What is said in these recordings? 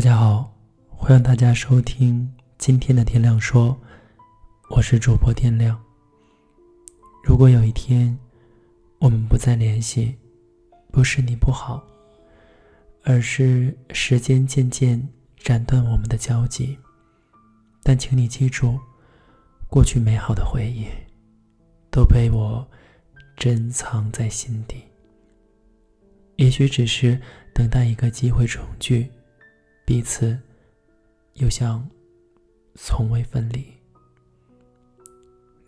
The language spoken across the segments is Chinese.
大家好，欢迎大家收听今天的天亮说，我是主播天亮。如果有一天我们不再联系，不是你不好，而是时间渐渐斩断我们的交集。但请你记住，过去美好的回忆都被我珍藏在心底。也许只是等待一个机会重聚，彼此又像从未分离。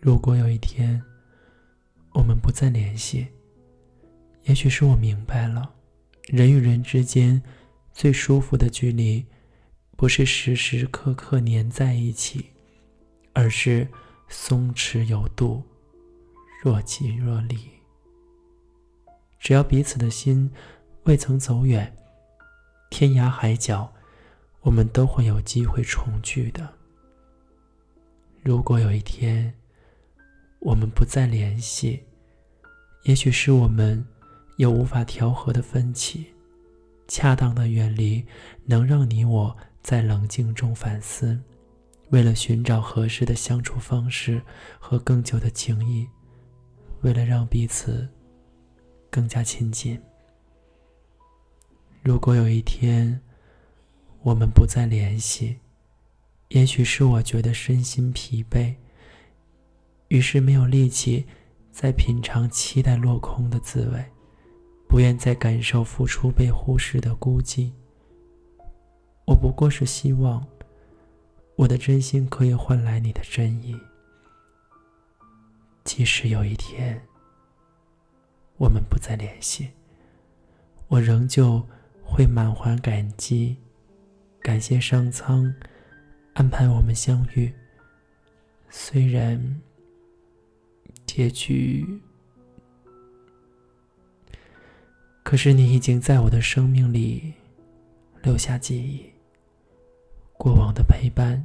如果有一天我们不再联系，也许是我明白了，人与人之间最舒服的距离，不是时时刻刻黏在一起，而是松弛有度，若即若离。只要彼此的心未曾走远，天涯海角，我们都会有机会重聚的。如果有一天我们不再联系，也许是我们有无法调和的分歧，恰当的远离能让你我在冷静中反思，为了寻找合适的相处方式和更久的情谊，为了让彼此。更加亲近。如果有一天我们不再联系，也许是我觉得身心疲惫，于是没有力气再品尝期待落空的滋味，不愿再感受付出被忽视的孤寂。我不过是希望我的真心可以换来你的真意，即使有一天。我们不再联系，我仍旧会满怀感激，感谢上苍安排我们相遇。虽然结局，可是你已经在我的生命里留下记忆，过往的陪伴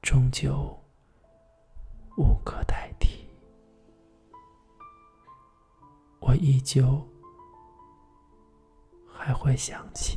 终究无可代替。我依旧还会想起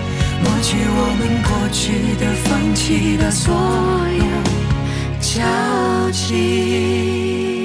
抹去我们过去的、放弃的所有交集。